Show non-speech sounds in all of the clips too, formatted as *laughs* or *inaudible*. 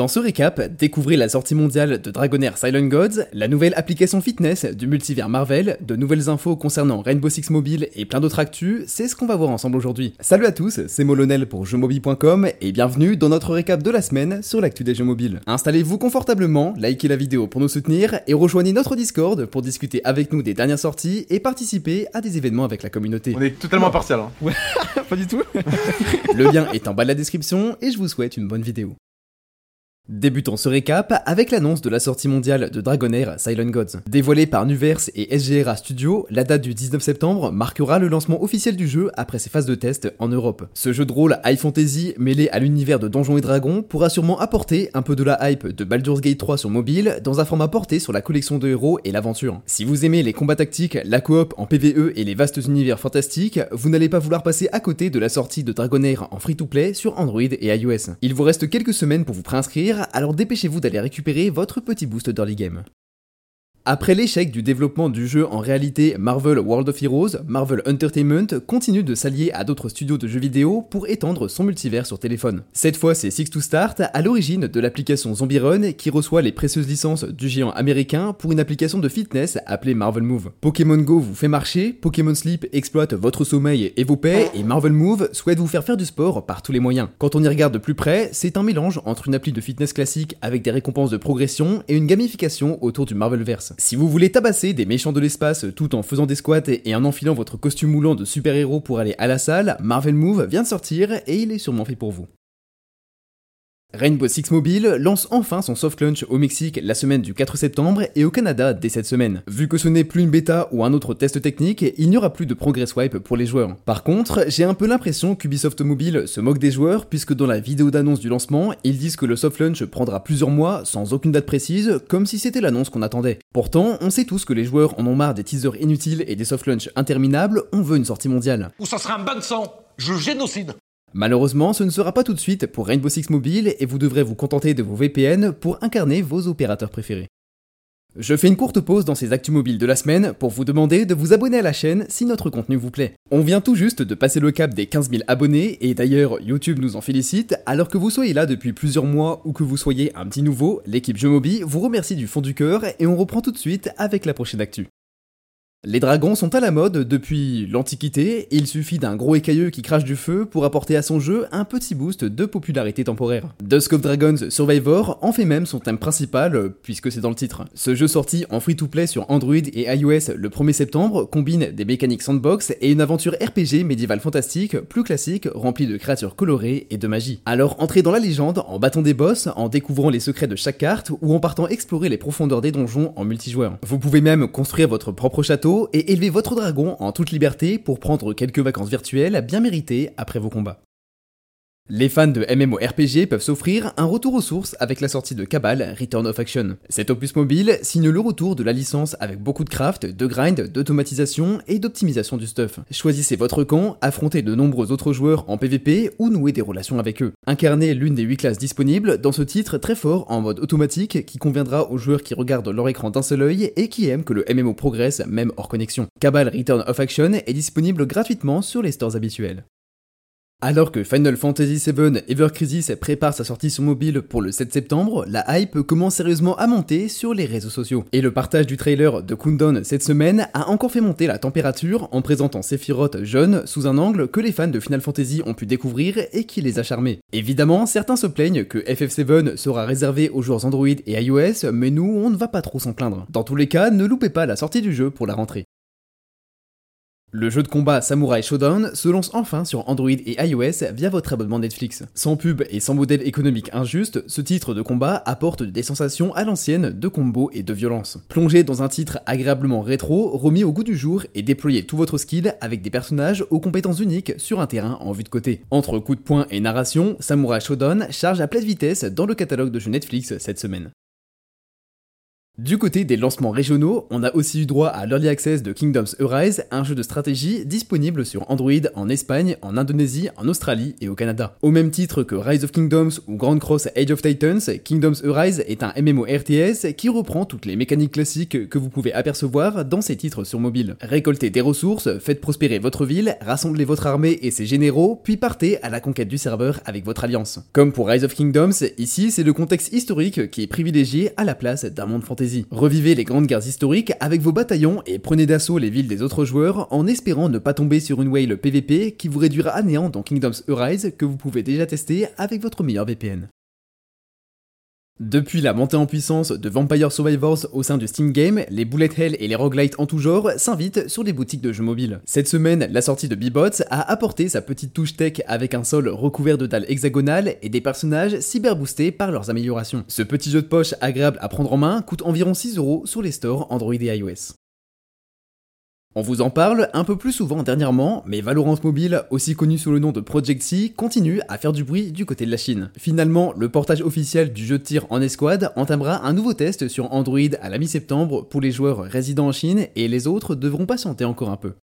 Dans ce récap, découvrez la sortie mondiale de Dragonair Silent Gods, la nouvelle application fitness du multivers Marvel, de nouvelles infos concernant Rainbow Six Mobile et plein d'autres actus, c'est ce qu'on va voir ensemble aujourd'hui. Salut à tous, c'est Molonel pour jeuxmobile.com et bienvenue dans notre récap de la semaine sur l'actu des jeux mobiles. Installez-vous confortablement, likez la vidéo pour nous soutenir et rejoignez notre Discord pour discuter avec nous des dernières sorties et participer à des événements avec la communauté. On est totalement impartial. Hein. Ouais, *laughs* pas du tout. *laughs* Le lien est en bas de la description et je vous souhaite une bonne vidéo. Débutons ce récap avec l'annonce de la sortie mondiale de Dragonair Silent Gods. Dévoilée par Nuverse et SGRA Studio, la date du 19 septembre marquera le lancement officiel du jeu après ses phases de test en Europe. Ce jeu de rôle high fantasy mêlé à l'univers de Donjons et Dragons pourra sûrement apporter un peu de la hype de Baldur's Gate 3 sur mobile dans un format porté sur la collection de héros et l'aventure. Si vous aimez les combats tactiques, la coop en PvE et les vastes univers fantastiques, vous n'allez pas vouloir passer à côté de la sortie de Dragonair en free-to-play sur Android et iOS. Il vous reste quelques semaines pour vous préinscrire alors dépêchez-vous d'aller récupérer votre petit boost d'early game. Après l'échec du développement du jeu en réalité Marvel World of Heroes, Marvel Entertainment continue de s'allier à d'autres studios de jeux vidéo pour étendre son multivers sur téléphone. Cette fois, c'est Six to Start, à l'origine de l'application Zombie Run, qui reçoit les précieuses licences du géant américain pour une application de fitness appelée Marvel Move. Pokémon Go vous fait marcher, Pokémon Sleep exploite votre sommeil et vos paix, et Marvel Move souhaite vous faire faire du sport par tous les moyens. Quand on y regarde de plus près, c'est un mélange entre une appli de fitness classique avec des récompenses de progression et une gamification autour du Marvelverse. Si vous voulez tabasser des méchants de l'espace tout en faisant des squats et en enfilant votre costume moulant de super-héros pour aller à la salle, Marvel Move vient de sortir et il est sûrement fait pour vous. Rainbow Six Mobile lance enfin son soft launch au Mexique la semaine du 4 septembre et au Canada dès cette semaine. Vu que ce n'est plus une bêta ou un autre test technique, il n'y aura plus de progress swipe pour les joueurs. Par contre, j'ai un peu l'impression qu'Ubisoft Mobile se moque des joueurs puisque dans la vidéo d'annonce du lancement, ils disent que le soft launch prendra plusieurs mois sans aucune date précise, comme si c'était l'annonce qu'on attendait. Pourtant, on sait tous que les joueurs en ont marre des teasers inutiles et des soft launch interminables, on veut une sortie mondiale. Ou ça sera un bain de sang Je génocide Malheureusement, ce ne sera pas tout de suite pour Rainbow Six Mobile et vous devrez vous contenter de vos VPN pour incarner vos opérateurs préférés. Je fais une courte pause dans ces actus mobiles de la semaine pour vous demander de vous abonner à la chaîne si notre contenu vous plaît. On vient tout juste de passer le cap des 15 000 abonnés et d'ailleurs YouTube nous en félicite, alors que vous soyez là depuis plusieurs mois ou que vous soyez un petit nouveau, l'équipe Jeux Mobile vous remercie du fond du cœur et on reprend tout de suite avec la prochaine actu. Les dragons sont à la mode depuis l'Antiquité, il suffit d'un gros écailleux qui crache du feu pour apporter à son jeu un petit boost de popularité temporaire. Dusk of Dragons Survivor en fait même son thème principal, puisque c'est dans le titre. Ce jeu sorti en free-to-play sur Android et iOS le 1er septembre combine des mécaniques sandbox et une aventure RPG médiévale fantastique, plus classique, remplie de créatures colorées et de magie. Alors entrez dans la légende en battant des boss, en découvrant les secrets de chaque carte ou en partant explorer les profondeurs des donjons en multijoueur. Vous pouvez même construire votre propre château et élevez votre dragon en toute liberté pour prendre quelques vacances virtuelles bien méritées après vos combats. Les fans de MMORPG peuvent s'offrir un retour aux sources avec la sortie de Cabal Return of Action. Cet opus mobile signe le retour de la licence avec beaucoup de craft, de grind, d'automatisation et d'optimisation du stuff. Choisissez votre camp, affrontez de nombreux autres joueurs en PvP ou nouez des relations avec eux. Incarnez l'une des 8 classes disponibles dans ce titre très fort en mode automatique qui conviendra aux joueurs qui regardent leur écran d'un seul œil et qui aiment que le MMO progresse même hors connexion. Cabal Return of Action est disponible gratuitement sur les stores habituels. Alors que Final Fantasy VII Ever Crisis prépare sa sortie sur mobile pour le 7 septembre, la hype commence sérieusement à monter sur les réseaux sociaux. Et le partage du trailer de Kundon cette semaine a encore fait monter la température en présentant Sephiroth jeune sous un angle que les fans de Final Fantasy ont pu découvrir et qui les a charmés. Évidemment, certains se plaignent que FF7 sera réservé aux joueurs Android et iOS, mais nous, on ne va pas trop s'en plaindre. Dans tous les cas, ne loupez pas la sortie du jeu pour la rentrée. Le jeu de combat Samurai Shodown se lance enfin sur Android et iOS via votre abonnement Netflix. Sans pub et sans modèle économique injuste, ce titre de combat apporte des sensations à l'ancienne de combo et de violence. Plongez dans un titre agréablement rétro, remis au goût du jour et déployez tout votre skill avec des personnages aux compétences uniques sur un terrain en vue de côté. Entre coups de poing et narration, Samurai Shodown charge à pleine vitesse dans le catalogue de jeux Netflix cette semaine. Du côté des lancements régionaux, on a aussi eu droit à l'Early Access de Kingdoms Arise, un jeu de stratégie disponible sur Android en Espagne, en Indonésie, en Australie et au Canada. Au même titre que Rise of Kingdoms ou Grand Cross Age of Titans, Kingdoms Arise est un MMO RTS qui reprend toutes les mécaniques classiques que vous pouvez apercevoir dans ses titres sur mobile. Récoltez des ressources, faites prospérer votre ville, rassemblez votre armée et ses généraux, puis partez à la conquête du serveur avec votre alliance. Comme pour Rise of Kingdoms, ici c'est le contexte historique qui est privilégié à la place d'un monde Revivez les grandes guerres historiques avec vos bataillons et prenez d'assaut les villes des autres joueurs en espérant ne pas tomber sur une whale PVP qui vous réduira à néant dans Kingdoms Arise que vous pouvez déjà tester avec votre meilleur VPN. Depuis la montée en puissance de Vampire Survivors au sein du Steam Game, les bullet hell et les roguelites en tout genre s'invitent sur les boutiques de jeux mobiles. Cette semaine, la sortie de Bebots a apporté sa petite touche tech avec un sol recouvert de dalles hexagonales et des personnages cyber boostés par leurs améliorations. Ce petit jeu de poche agréable à prendre en main coûte environ 6 euros sur les stores Android et iOS. On vous en parle un peu plus souvent dernièrement, mais Valorant Mobile, aussi connu sous le nom de Project C, continue à faire du bruit du côté de la Chine. Finalement, le portage officiel du jeu de tir en escouade entamera un nouveau test sur Android à la mi-septembre pour les joueurs résidant en Chine et les autres devront patienter encore un peu.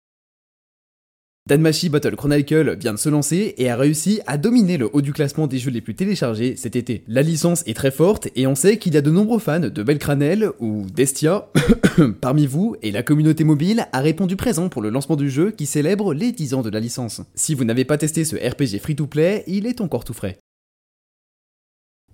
Danmachi Battle Chronicle vient de se lancer et a réussi à dominer le haut du classement des jeux les plus téléchargés cet été. La licence est très forte et on sait qu'il y a de nombreux fans de Belcranel ou Destia *coughs* parmi vous et la communauté mobile a répondu présent pour le lancement du jeu qui célèbre les 10 ans de la licence. Si vous n'avez pas testé ce RPG free-to-play, il est encore tout frais.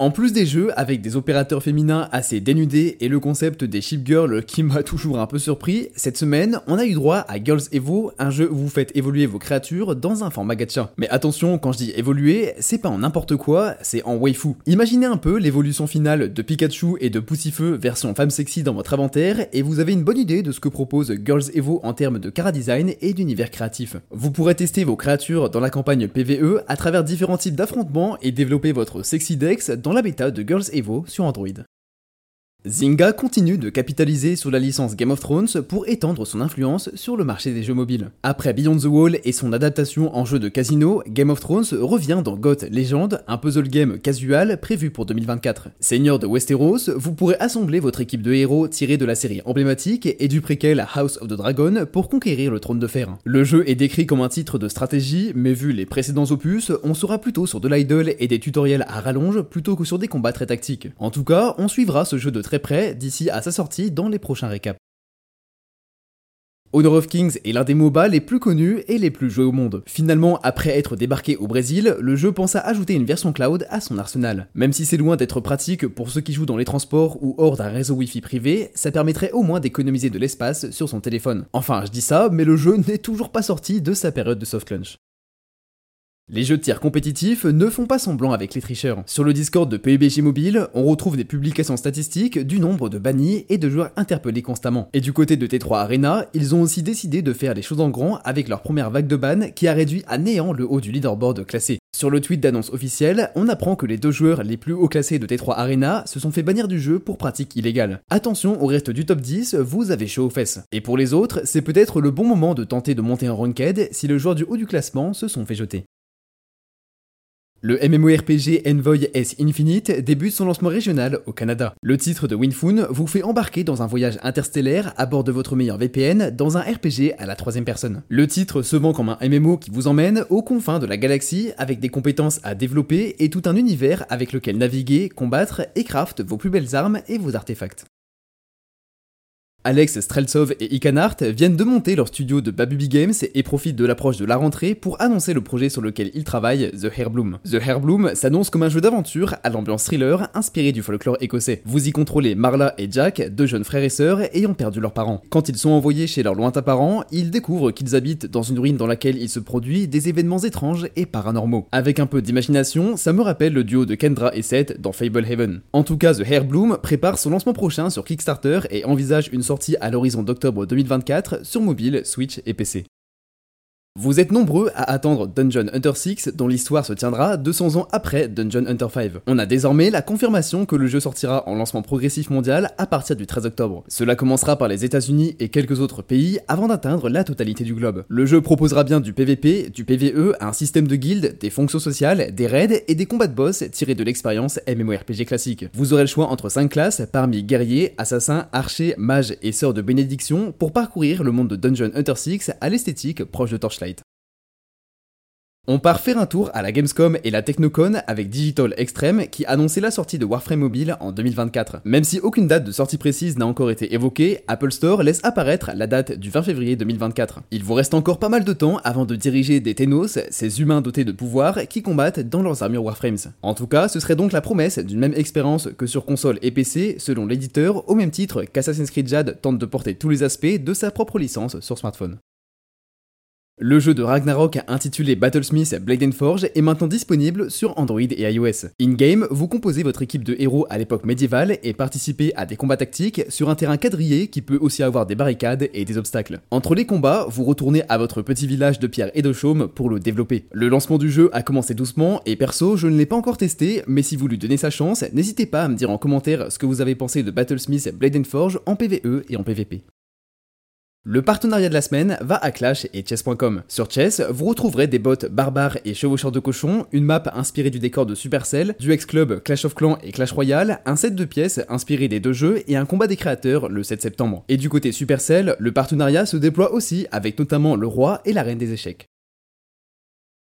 En plus des jeux avec des opérateurs féminins assez dénudés et le concept des ship girls qui m'a *laughs* toujours un peu surpris, cette semaine on a eu droit à Girls Evo, un jeu où vous faites évoluer vos créatures dans un format gacha. Mais attention, quand je dis évoluer, c'est pas en n'importe quoi, c'est en waifu. Imaginez un peu l'évolution finale de Pikachu et de Poussifeu version femme sexy dans votre inventaire et vous avez une bonne idée de ce que propose Girls Evo en termes de cara design et d'univers créatif. Vous pourrez tester vos créatures dans la campagne PVE à travers différents types d'affrontements et développer votre sexy dex dans la bêta de Girls Evo sur Android. Zynga continue de capitaliser sur la licence Game of Thrones pour étendre son influence sur le marché des jeux mobiles. Après Beyond the Wall et son adaptation en jeu de casino, Game of Thrones revient dans Goth Legend, un puzzle game casual prévu pour 2024. Seigneur de Westeros, vous pourrez assembler votre équipe de héros tirés de la série emblématique et du préquel House of the Dragon pour conquérir le trône de fer. Le jeu est décrit comme un titre de stratégie, mais vu les précédents opus, on sera plutôt sur de l'idle et des tutoriels à rallonge plutôt que sur des combats très tactiques. En tout cas, on suivra ce jeu de très près d'ici à sa sortie dans les prochains récaps. Honor of Kings est l'un des MOBA les plus connus et les plus joués au monde. Finalement, après être débarqué au Brésil, le jeu pense à ajouter une version cloud à son arsenal. Même si c'est loin d'être pratique pour ceux qui jouent dans les transports ou hors d'un réseau Wi-Fi privé, ça permettrait au moins d'économiser de l'espace sur son téléphone. Enfin, je dis ça, mais le jeu *laughs* n'est toujours pas sorti de sa période de soft launch. Les jeux de tir compétitifs ne font pas semblant avec les tricheurs. Sur le Discord de PUBG Mobile, on retrouve des publications statistiques du nombre de bannis et de joueurs interpellés constamment. Et du côté de T3 Arena, ils ont aussi décidé de faire les choses en grand avec leur première vague de ban qui a réduit à néant le haut du leaderboard classé. Sur le tweet d'annonce officielle, on apprend que les deux joueurs les plus haut classés de T3 Arena se sont fait bannir du jeu pour pratique illégale. Attention, au reste du top 10, vous avez chaud aux fesses. Et pour les autres, c'est peut-être le bon moment de tenter de monter un ranked si le joueur du haut du classement se sont fait jeter. Le MMORPG Envoy S Infinite débute son lancement régional au Canada. Le titre de Winfun vous fait embarquer dans un voyage interstellaire à bord de votre meilleur VPN dans un RPG à la troisième personne. Le titre se vend comme un MMO qui vous emmène aux confins de la galaxie avec des compétences à développer et tout un univers avec lequel naviguer, combattre et craft vos plus belles armes et vos artefacts. Alex Streltsov et Icanart viennent de monter leur studio de Babubi Games et profitent de l'approche de la rentrée pour annoncer le projet sur lequel ils travaillent, The Hairbloom. The Hairbloom s'annonce comme un jeu d'aventure à l'ambiance thriller inspiré du folklore écossais. Vous y contrôlez Marla et Jack, deux jeunes frères et sœurs ayant perdu leurs parents. Quand ils sont envoyés chez leurs lointains parents, ils découvrent qu'ils habitent dans une ruine dans laquelle il se produit des événements étranges et paranormaux. Avec un peu d'imagination, ça me rappelle le duo de Kendra et Seth dans Fable Heaven. En tout cas, The Hairbloom prépare son lancement prochain sur Kickstarter et envisage une sorte sortie à l'horizon d'octobre 2024 sur mobile, Switch et PC. Vous êtes nombreux à attendre Dungeon Hunter 6 dont l'histoire se tiendra 200 ans après Dungeon Hunter 5. On a désormais la confirmation que le jeu sortira en lancement progressif mondial à partir du 13 octobre. Cela commencera par les États-Unis et quelques autres pays avant d'atteindre la totalité du globe. Le jeu proposera bien du PVP, du PVE, un système de guildes, des fonctions sociales, des raids et des combats de boss tirés de l'expérience MMORPG classique. Vous aurez le choix entre 5 classes parmi guerriers, assassins, archers, mages et sœurs de bénédiction pour parcourir le monde de Dungeon Hunter 6 à l'esthétique proche de Torchlight. On part faire un tour à la Gamescom et la Technocon avec Digital Extreme qui annonçait la sortie de Warframe Mobile en 2024. Même si aucune date de sortie précise n'a encore été évoquée, Apple Store laisse apparaître la date du 20 février 2024. Il vous reste encore pas mal de temps avant de diriger des Tenos, ces humains dotés de pouvoir qui combattent dans leurs armures Warframes. En tout cas, ce serait donc la promesse d'une même expérience que sur console et PC selon l'éditeur, au même titre qu'Assassin's Creed Jade tente de porter tous les aspects de sa propre licence sur smartphone. Le jeu de Ragnarok intitulé Battlesmith Blade Forge est maintenant disponible sur Android et iOS. In-game, vous composez votre équipe de héros à l'époque médiévale et participez à des combats tactiques sur un terrain quadrillé qui peut aussi avoir des barricades et des obstacles. Entre les combats, vous retournez à votre petit village de pierre et de chaume pour le développer. Le lancement du jeu a commencé doucement et perso, je ne l'ai pas encore testé, mais si vous lui donnez sa chance, n'hésitez pas à me dire en commentaire ce que vous avez pensé de Battlesmith Blade Forge en PvE et en PvP. Le partenariat de la semaine va à Clash et Chess.com. Sur Chess, vous retrouverez des bots barbares et chevaucheurs de cochons, une map inspirée du décor de Supercell, du ex-club Clash of Clans et Clash Royale, un set de pièces inspiré des deux jeux et un combat des créateurs le 7 septembre. Et du côté Supercell, le partenariat se déploie aussi avec notamment le roi et la reine des échecs.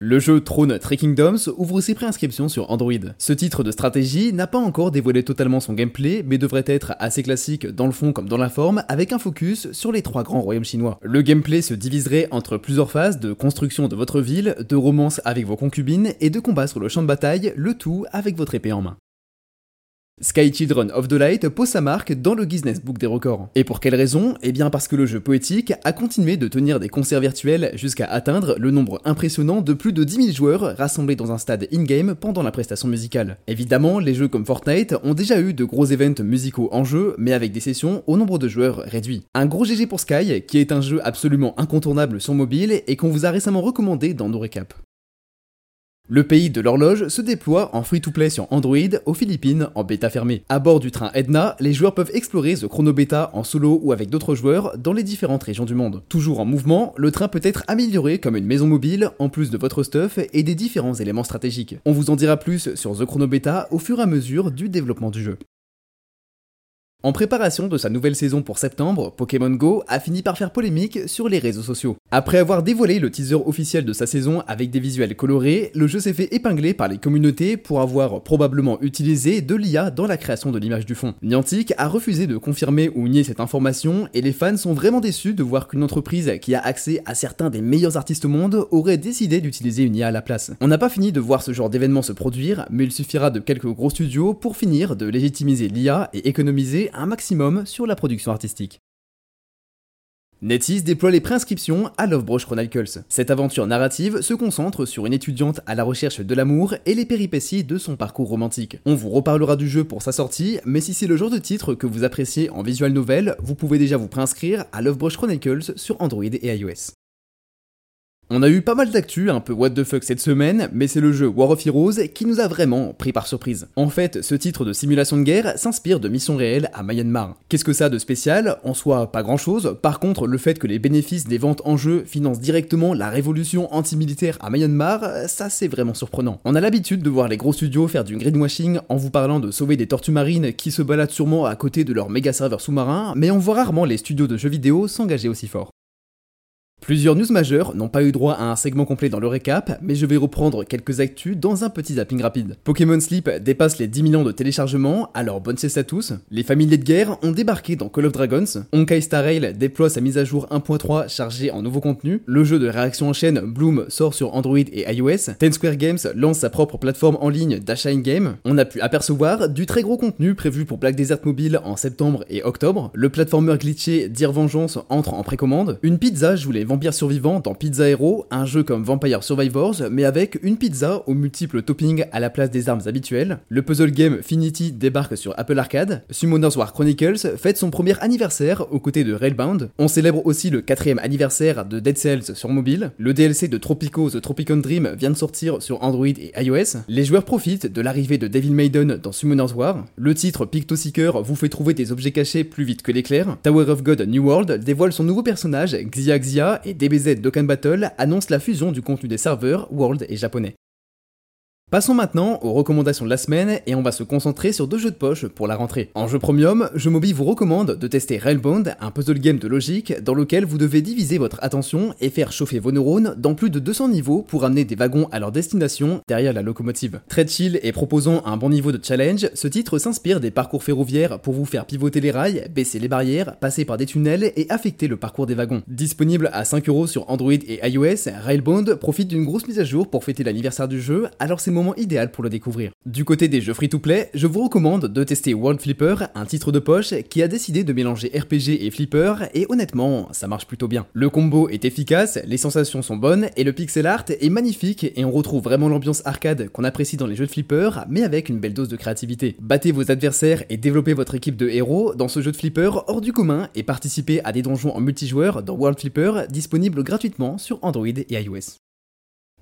Le jeu Throne Three Kingdoms ouvre ses préinscriptions sur Android. Ce titre de stratégie n'a pas encore dévoilé totalement son gameplay, mais devrait être assez classique dans le fond comme dans la forme, avec un focus sur les trois grands royaumes chinois. Le gameplay se diviserait entre plusieurs phases de construction de votre ville, de romance avec vos concubines et de combat sur le champ de bataille, le tout avec votre épée en main. Sky Children of the Light pose sa marque dans le Guinness Book des records. Et pour quelle raison? Eh bien parce que le jeu poétique a continué de tenir des concerts virtuels jusqu'à atteindre le nombre impressionnant de plus de 10 000 joueurs rassemblés dans un stade in-game pendant la prestation musicale. Évidemment, les jeux comme Fortnite ont déjà eu de gros événements musicaux en jeu, mais avec des sessions au nombre de joueurs réduit. Un gros GG pour Sky, qui est un jeu absolument incontournable sur mobile et qu'on vous a récemment recommandé dans nos récaps. Le pays de l'horloge se déploie en free-to-play sur Android aux Philippines en bêta fermée. À bord du train Edna, les joueurs peuvent explorer The Chrono Beta en solo ou avec d'autres joueurs dans les différentes régions du monde. Toujours en mouvement, le train peut être amélioré comme une maison mobile en plus de votre stuff et des différents éléments stratégiques. On vous en dira plus sur The Chrono Beta au fur et à mesure du développement du jeu. En préparation de sa nouvelle saison pour septembre, Pokémon Go a fini par faire polémique sur les réseaux sociaux. Après avoir dévoilé le teaser officiel de sa saison avec des visuels colorés, le jeu s'est fait épingler par les communautés pour avoir probablement utilisé de l'IA dans la création de l'image du fond. Niantic a refusé de confirmer ou nier cette information et les fans sont vraiment déçus de voir qu'une entreprise qui a accès à certains des meilleurs artistes au monde aurait décidé d'utiliser une IA à la place. On n'a pas fini de voir ce genre d'événement se produire, mais il suffira de quelques gros studios pour finir de légitimiser l'IA et économiser un maximum sur la production artistique. NetEase déploie les préinscriptions à Love Broche Chronicles. Cette aventure narrative se concentre sur une étudiante à la recherche de l'amour et les péripéties de son parcours romantique. On vous reparlera du jeu pour sa sortie, mais si c'est le genre de titre que vous appréciez en visual novel, vous pouvez déjà vous préinscrire à Love Broche Chronicles sur Android et iOS. On a eu pas mal d'actu, un peu what the fuck cette semaine, mais c'est le jeu War of Heroes qui nous a vraiment pris par surprise. En fait, ce titre de simulation de guerre s'inspire de missions réelles à Myanmar. Qu'est-ce que ça de spécial? En soi, pas grand chose. Par contre, le fait que les bénéfices des ventes en jeu financent directement la révolution anti-militaire à Myanmar, ça c'est vraiment surprenant. On a l'habitude de voir les gros studios faire du greenwashing en vous parlant de sauver des tortues marines qui se baladent sûrement à côté de leur méga serveur sous-marin, mais on voit rarement les studios de jeux vidéo s'engager aussi fort. Plusieurs news majeures n'ont pas eu droit à un segment complet dans le récap, mais je vais reprendre quelques actus dans un petit zapping rapide. Pokémon Sleep dépasse les 10 millions de téléchargements, alors bonne sieste à tous. Les familiers de guerre ont débarqué dans Call of Dragons. Honkai Star Rail déploie sa mise à jour 1.3 chargée en nouveau contenu. Le jeu de réaction en chaîne Bloom sort sur Android et iOS. Ten Square Games lance sa propre plateforme en ligne d'achat in-game. On a pu apercevoir du très gros contenu prévu pour Black Desert Mobile en septembre et octobre. Le platformer glitché Dire Vengeance entre en précommande. Une pizza, je voulais vampires survivants dans Pizza Hero, un jeu comme Vampire Survivors, mais avec une pizza aux multiples toppings à la place des armes habituelles. Le puzzle game Finity débarque sur Apple Arcade. Summoners War Chronicles fête son premier anniversaire aux côtés de Railbound. On célèbre aussi le quatrième anniversaire de Dead Cells sur mobile. Le DLC de Tropico The Tropicon Dream vient de sortir sur Android et iOS. Les joueurs profitent de l'arrivée de Devil Maiden dans Summoners War. Le titre Picto Seeker vous fait trouver des objets cachés plus vite que l'éclair. Tower of God New World dévoile son nouveau personnage Xia Xia et DBZ Dokkan Battle annoncent la fusion du contenu des serveurs World et japonais. Passons maintenant aux recommandations de la semaine et on va se concentrer sur deux jeux de poche pour la rentrée. En jeu premium, Je Mobi vous recommande de tester Railbound, un puzzle game de logique dans lequel vous devez diviser votre attention et faire chauffer vos neurones dans plus de 200 niveaux pour amener des wagons à leur destination derrière la locomotive. Très chill et proposant un bon niveau de challenge, ce titre s'inspire des parcours ferroviaires pour vous faire pivoter les rails, baisser les barrières, passer par des tunnels et affecter le parcours des wagons. Disponible à 5 euros sur Android et iOS, Railbound profite d'une grosse mise à jour pour fêter l'anniversaire du jeu, alors c'est idéal pour le découvrir. Du côté des jeux free-to-play, je vous recommande de tester World Flipper, un titre de poche qui a décidé de mélanger RPG et flipper, et honnêtement, ça marche plutôt bien. Le combo est efficace, les sensations sont bonnes, et le pixel art est magnifique, et on retrouve vraiment l'ambiance arcade qu'on apprécie dans les jeux de flipper, mais avec une belle dose de créativité. Battez vos adversaires et développez votre équipe de héros dans ce jeu de flipper hors du commun, et participez à des donjons en multijoueur dans World Flipper, disponible gratuitement sur Android et iOS.